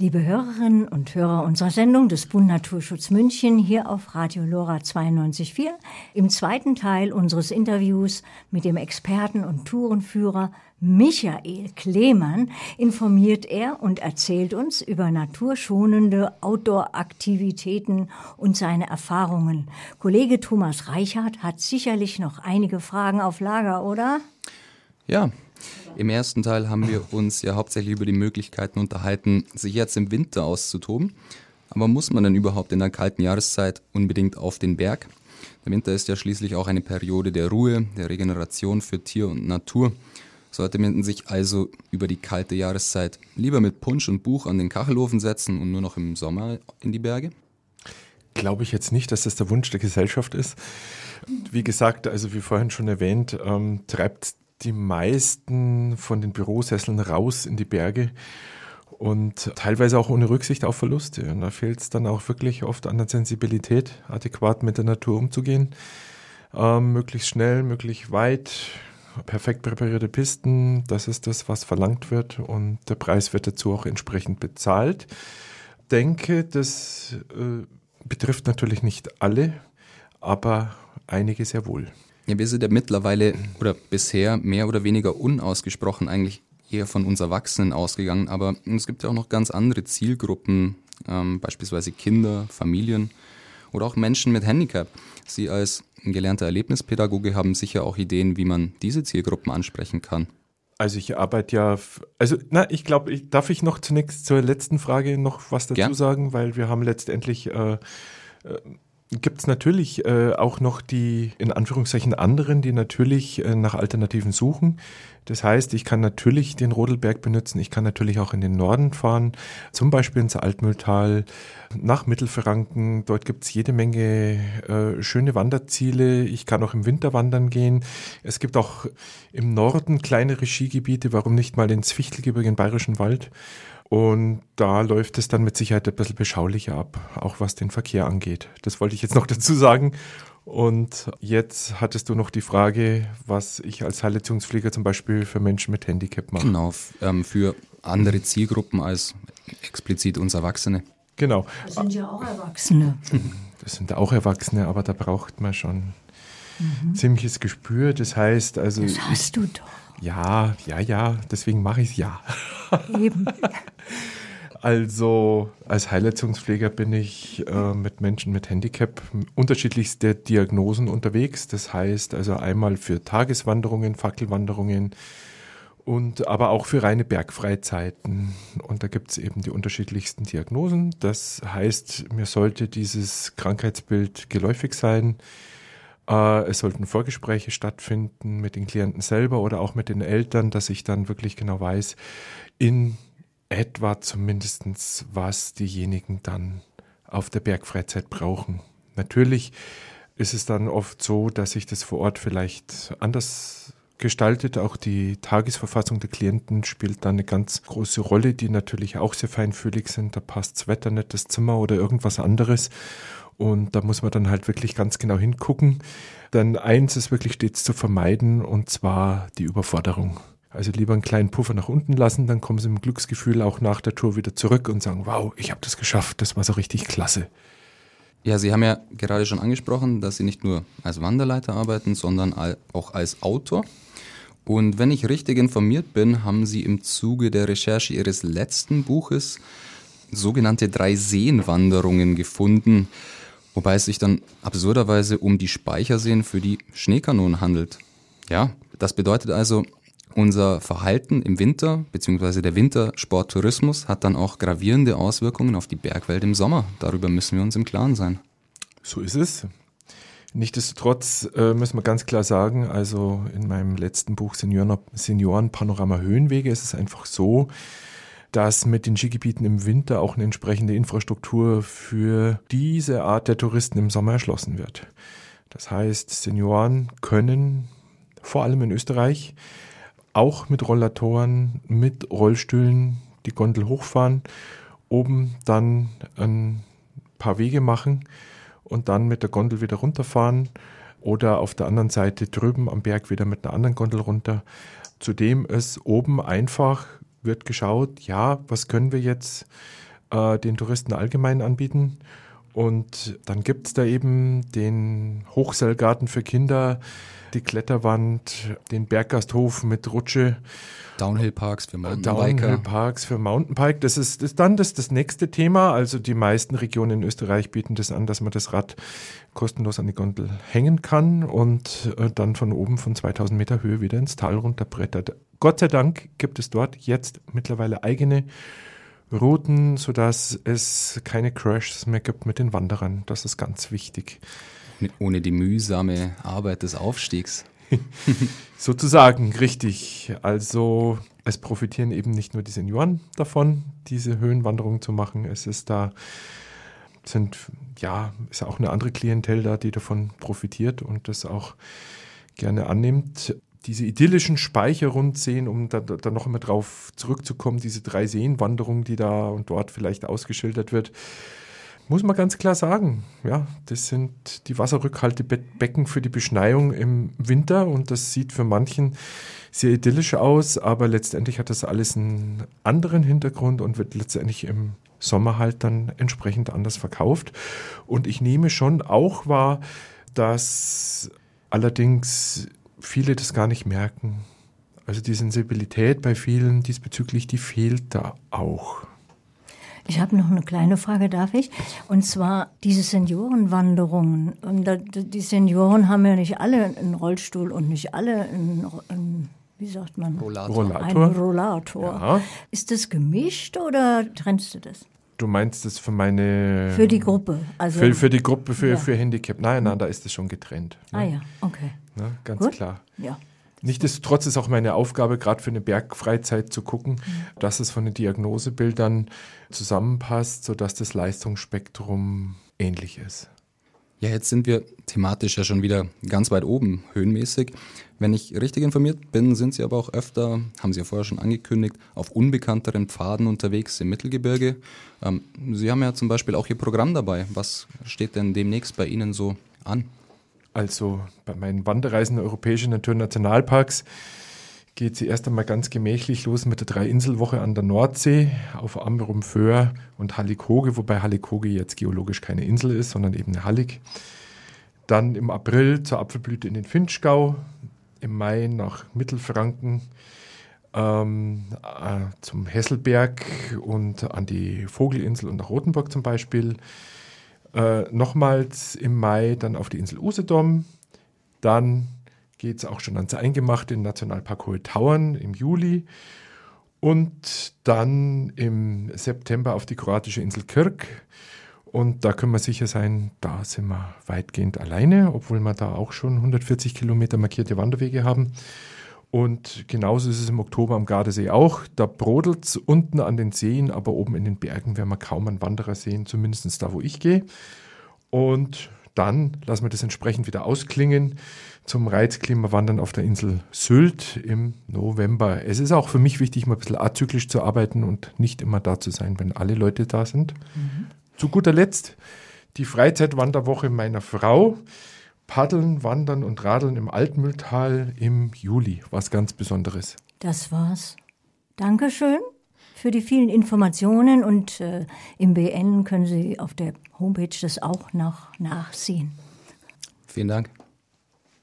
Liebe Hörerinnen und Hörer unserer Sendung des Bund Naturschutz München hier auf Radio Lora 92.4 im zweiten Teil unseres Interviews mit dem Experten und Tourenführer Michael Klemann informiert er und erzählt uns über naturschonende Outdoor-Aktivitäten und seine Erfahrungen. Kollege Thomas Reichert hat sicherlich noch einige Fragen auf Lager, oder? Ja, im ersten Teil haben wir uns ja hauptsächlich über die Möglichkeiten unterhalten, sich jetzt im Winter auszutoben. Aber muss man denn überhaupt in der kalten Jahreszeit unbedingt auf den Berg? Der Winter ist ja schließlich auch eine Periode der Ruhe, der Regeneration für Tier und Natur. Sollte man sich also über die kalte Jahreszeit lieber mit Punsch und Buch an den Kachelofen setzen und nur noch im Sommer in die Berge? Glaube ich jetzt nicht, dass das der Wunsch der Gesellschaft ist. Wie gesagt, also wie vorhin schon erwähnt, ähm, treibt die meisten von den Bürosesseln raus in die Berge und teilweise auch ohne Rücksicht auf Verluste. Und da fehlt es dann auch wirklich oft an der Sensibilität, adäquat mit der Natur umzugehen. Ähm, möglichst schnell, möglichst weit, perfekt präparierte Pisten, das ist das, was verlangt wird und der Preis wird dazu auch entsprechend bezahlt. Denke, das äh, betrifft natürlich nicht alle, aber einige sehr wohl. Ja, wir sind ja mittlerweile oder bisher mehr oder weniger unausgesprochen eigentlich eher von uns Erwachsenen ausgegangen, aber es gibt ja auch noch ganz andere Zielgruppen, ähm, beispielsweise Kinder, Familien oder auch Menschen mit Handicap. Sie als gelernter Erlebnispädagoge haben sicher auch Ideen, wie man diese Zielgruppen ansprechen kann. Also ich arbeite ja, also na, ich glaube, ich, darf ich noch zunächst zur letzten Frage noch was dazu Gern. sagen, weil wir haben letztendlich äh, äh gibt es natürlich äh, auch noch die, in Anführungszeichen, anderen, die natürlich äh, nach Alternativen suchen. Das heißt, ich kann natürlich den Rodelberg benutzen, ich kann natürlich auch in den Norden fahren, zum Beispiel ins Altmühltal, nach Mittelfranken. Dort gibt es jede Menge äh, schöne Wanderziele. Ich kann auch im Winter wandern gehen. Es gibt auch im Norden kleinere Skigebiete, warum nicht mal ins Fichtelgebirge, im Bayerischen Wald. Und da läuft es dann mit Sicherheit ein bisschen beschaulicher ab, auch was den Verkehr angeht. Das wollte ich jetzt noch dazu sagen. Und jetzt hattest du noch die Frage, was ich als Heilleitungspfleger zum Beispiel für Menschen mit Handicap mache. Genau, ähm, für andere Zielgruppen als explizit uns Erwachsene. Genau. Das sind ja auch Erwachsene. Das sind auch Erwachsene, aber da braucht man schon mhm. ziemliches Gespür. Das heißt, also. Das hast du doch. Ja, ja, ja, deswegen mache ich es ja. Eben. Also als Heilleistungspfleger bin ich äh, mit Menschen mit Handicap unterschiedlichste Diagnosen unterwegs. Das heißt also einmal für Tageswanderungen, Fackelwanderungen und aber auch für reine Bergfreizeiten. Und da gibt es eben die unterschiedlichsten Diagnosen. Das heißt, mir sollte dieses Krankheitsbild geläufig sein. Äh, es sollten Vorgespräche stattfinden mit den Klienten selber oder auch mit den Eltern, dass ich dann wirklich genau weiß, in etwa zumindestens, was diejenigen dann auf der Bergfreizeit brauchen. Natürlich ist es dann oft so, dass sich das vor Ort vielleicht anders gestaltet. Auch die Tagesverfassung der Klienten spielt da eine ganz große Rolle, die natürlich auch sehr feinfühlig sind. Da passt das Wetter nicht, das Zimmer oder irgendwas anderes. Und da muss man dann halt wirklich ganz genau hingucken. Dann eins ist wirklich stets zu vermeiden, und zwar die Überforderung. Also lieber einen kleinen Puffer nach unten lassen, dann kommen sie mit Glücksgefühl auch nach der Tour wieder zurück und sagen, wow, ich habe das geschafft, das war so richtig klasse. Ja, Sie haben ja gerade schon angesprochen, dass Sie nicht nur als Wanderleiter arbeiten, sondern auch als Autor. Und wenn ich richtig informiert bin, haben Sie im Zuge der Recherche Ihres letzten Buches sogenannte Drei-Seen-Wanderungen gefunden wobei es sich dann absurderweise um die Speicherseen für die Schneekanonen handelt. Ja, das bedeutet also, unser Verhalten im Winter bzw. der Wintersporttourismus hat dann auch gravierende Auswirkungen auf die Bergwelt im Sommer. Darüber müssen wir uns im Klaren sein. So ist es. Nichtsdestotrotz äh, müssen wir ganz klar sagen, also in meinem letzten Buch Senioren, Senioren Panorama Höhenwege ist es einfach so, dass mit den Skigebieten im Winter auch eine entsprechende Infrastruktur für diese Art der Touristen im Sommer erschlossen wird. Das heißt, Senioren können vor allem in Österreich auch mit Rollatoren, mit Rollstühlen die Gondel hochfahren, oben dann ein paar Wege machen und dann mit der Gondel wieder runterfahren oder auf der anderen Seite drüben am Berg wieder mit einer anderen Gondel runter. Zudem ist oben einfach wird geschaut, ja, was können wir jetzt äh, den Touristen allgemein anbieten. Und dann gibt es da eben den Hochseilgarten für Kinder, die Kletterwand, den Berggasthof mit Rutsche. Downhill-Parks für Mountainbiker. Downhill-Parks für Mountainbike. Das ist, das dann das, das nächste Thema. Also die meisten Regionen in Österreich bieten das an, dass man das Rad kostenlos an die Gondel hängen kann und äh, dann von oben von 2000 Meter Höhe wieder ins Tal runterbrettert. Gott sei Dank gibt es dort jetzt mittlerweile eigene Routen, sodass es keine Crashs mehr gibt mit den Wanderern. Das ist ganz wichtig. Ohne die mühsame Arbeit des Aufstiegs. Sozusagen, richtig. Also es profitieren eben nicht nur die Senioren davon, diese Höhenwanderung zu machen. Es ist da, sind, ja, ist auch eine andere Klientel da, die davon profitiert und das auch gerne annimmt. Diese idyllischen Speicherrundseen, um da, da noch immer drauf zurückzukommen, diese drei Seenwanderungen, die da und dort vielleicht ausgeschildert wird, muss man ganz klar sagen. Ja, das sind die Wasserrückhaltebecken für die Beschneiung im Winter und das sieht für manchen sehr idyllisch aus, aber letztendlich hat das alles einen anderen Hintergrund und wird letztendlich im Sommer halt dann entsprechend anders verkauft. Und ich nehme schon auch wahr, dass allerdings viele das gar nicht merken. Also die Sensibilität bei vielen diesbezüglich, die fehlt da auch. Ich habe noch eine kleine Frage, darf ich? Und zwar diese Seniorenwanderungen. Und die Senioren haben ja nicht alle einen Rollstuhl und nicht alle einen, einen wie sagt man? Rollator. Ein Rollator. Ja. Ist das gemischt oder trennst du das? Du meinst das für meine. Für die Gruppe. Also für, für die Gruppe, für, ja. für Handicap. Nein, nein, da ist es schon getrennt. Ne? Ah ja, okay. Ne? Ganz Gut. klar. Ja. Nichtsdestotrotz ist auch meine Aufgabe, gerade für eine Bergfreizeit zu gucken, mhm. dass es von den Diagnosebildern zusammenpasst, sodass das Leistungsspektrum ähnlich ist. Ja, jetzt sind wir thematisch ja schon wieder ganz weit oben, höhenmäßig. Wenn ich richtig informiert bin, sind Sie aber auch öfter, haben Sie ja vorher schon angekündigt, auf unbekannteren Pfaden unterwegs im Mittelgebirge. Ähm, Sie haben ja zum Beispiel auch Ihr Programm dabei. Was steht denn demnächst bei Ihnen so an? Also bei meinen Wanderreisen in europäische Naturnationalparks geht sie erst einmal ganz gemächlich los mit der Drei-Insel-Woche an der Nordsee auf Amrum, Föhr und Hallig-Hoge, wobei Hallig-Hoge jetzt geologisch keine Insel ist, sondern eben eine Hallig. Dann im April zur Apfelblüte in den Finchgau, im Mai nach Mittelfranken, ähm, äh, zum Hesselberg und an die Vogelinsel und nach Rotenburg zum Beispiel. Äh, nochmals im Mai dann auf die Insel Usedom. Dann geht es auch schon ans Eingemachte in Nationalpark Hohe Tauern im Juli. Und dann im September auf die kroatische Insel Kirk. Und da können wir sicher sein, da sind wir weitgehend alleine, obwohl wir da auch schon 140 Kilometer markierte Wanderwege haben. Und genauso ist es im Oktober am Gardasee auch. Da brodelt es unten an den Seen, aber oben in den Bergen werden wir kaum einen Wanderer sehen, zumindest da, wo ich gehe. Und dann lassen wir das entsprechend wieder ausklingen zum Reizklimawandern auf der Insel Sylt im November. Es ist auch für mich wichtig, mal ein bisschen azyklisch zu arbeiten und nicht immer da zu sein, wenn alle Leute da sind. Mhm. Zu guter Letzt die Freizeitwanderwoche meiner Frau. Paddeln, Wandern und Radeln im Altmühltal im Juli. Was ganz Besonderes. Das war's. Dankeschön für die vielen Informationen und äh, im BN können Sie auf der Homepage das auch noch nachsehen. Vielen Dank.